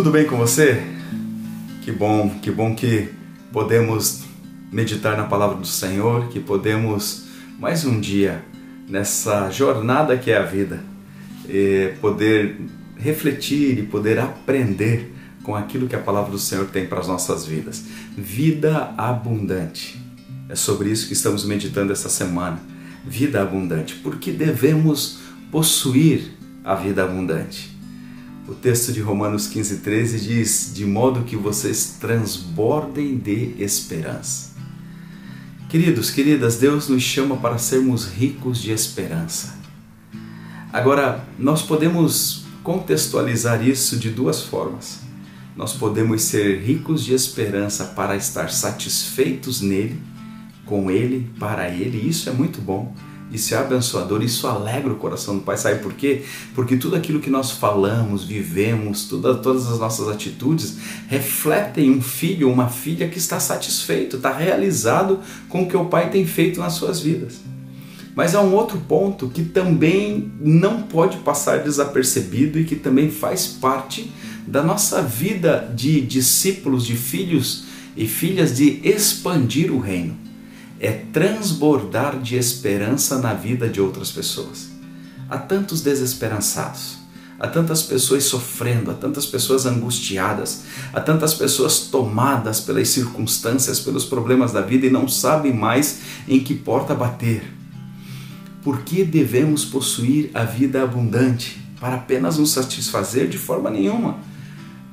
Tudo bem com você? Que bom, que bom que podemos meditar na palavra do Senhor, que podemos mais um dia nessa jornada que é a vida, poder refletir e poder aprender com aquilo que a palavra do Senhor tem para as nossas vidas. Vida abundante. É sobre isso que estamos meditando essa semana. Vida abundante. Porque devemos possuir a vida abundante. O texto de Romanos 15, 13 diz: De modo que vocês transbordem de esperança. Queridos, queridas, Deus nos chama para sermos ricos de esperança. Agora, nós podemos contextualizar isso de duas formas. Nós podemos ser ricos de esperança para estar satisfeitos nele, com ele, para ele, isso é muito bom isso é abençoador, isso alegra o coração do Pai. Sabe por quê? Porque tudo aquilo que nós falamos, vivemos, toda, todas as nossas atitudes refletem um filho ou uma filha que está satisfeito, está realizado com o que o Pai tem feito nas suas vidas. Mas há um outro ponto que também não pode passar desapercebido e que também faz parte da nossa vida de discípulos, de filhos e filhas de expandir o reino é transbordar de esperança na vida de outras pessoas. Há tantos desesperançados, há tantas pessoas sofrendo, há tantas pessoas angustiadas, há tantas pessoas tomadas pelas circunstâncias, pelos problemas da vida e não sabem mais em que porta bater. Por que devemos possuir a vida abundante? Para apenas nos satisfazer de forma nenhuma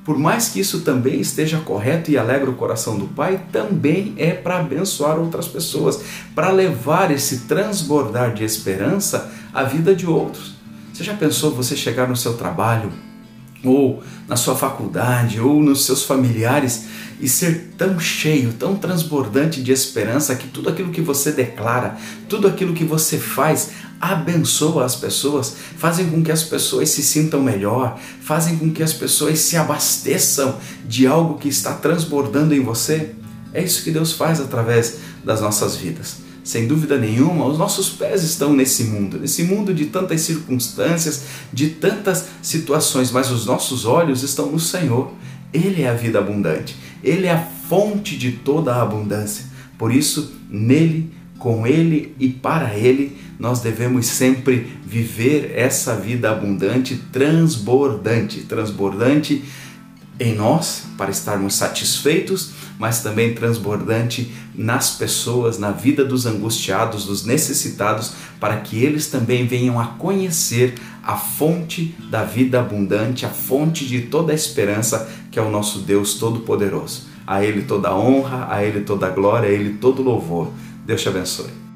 por mais que isso também esteja correto e alegra o coração do Pai, também é para abençoar outras pessoas, para levar esse transbordar de esperança à vida de outros. Você já pensou você chegar no seu trabalho, ou na sua faculdade, ou nos seus familiares e ser tão cheio, tão transbordante de esperança que tudo aquilo que você declara, tudo aquilo que você faz abençoa as pessoas, fazem com que as pessoas se sintam melhor, fazem com que as pessoas se abasteçam de algo que está transbordando em você. É isso que Deus faz através das nossas vidas. Sem dúvida nenhuma, os nossos pés estão nesse mundo, nesse mundo de tantas circunstâncias, de tantas situações, mas os nossos olhos estão no Senhor. Ele é a vida abundante, ele é a fonte de toda a abundância. Por isso, nele com Ele e para Ele, nós devemos sempre viver essa vida abundante, transbordante, transbordante em nós para estarmos satisfeitos, mas também transbordante nas pessoas, na vida dos angustiados, dos necessitados, para que eles também venham a conhecer a fonte da vida abundante, a fonte de toda a esperança que é o nosso Deus Todo-Poderoso. A Ele toda a honra, a Ele toda a glória, a Ele todo louvor. Deus te abençoe.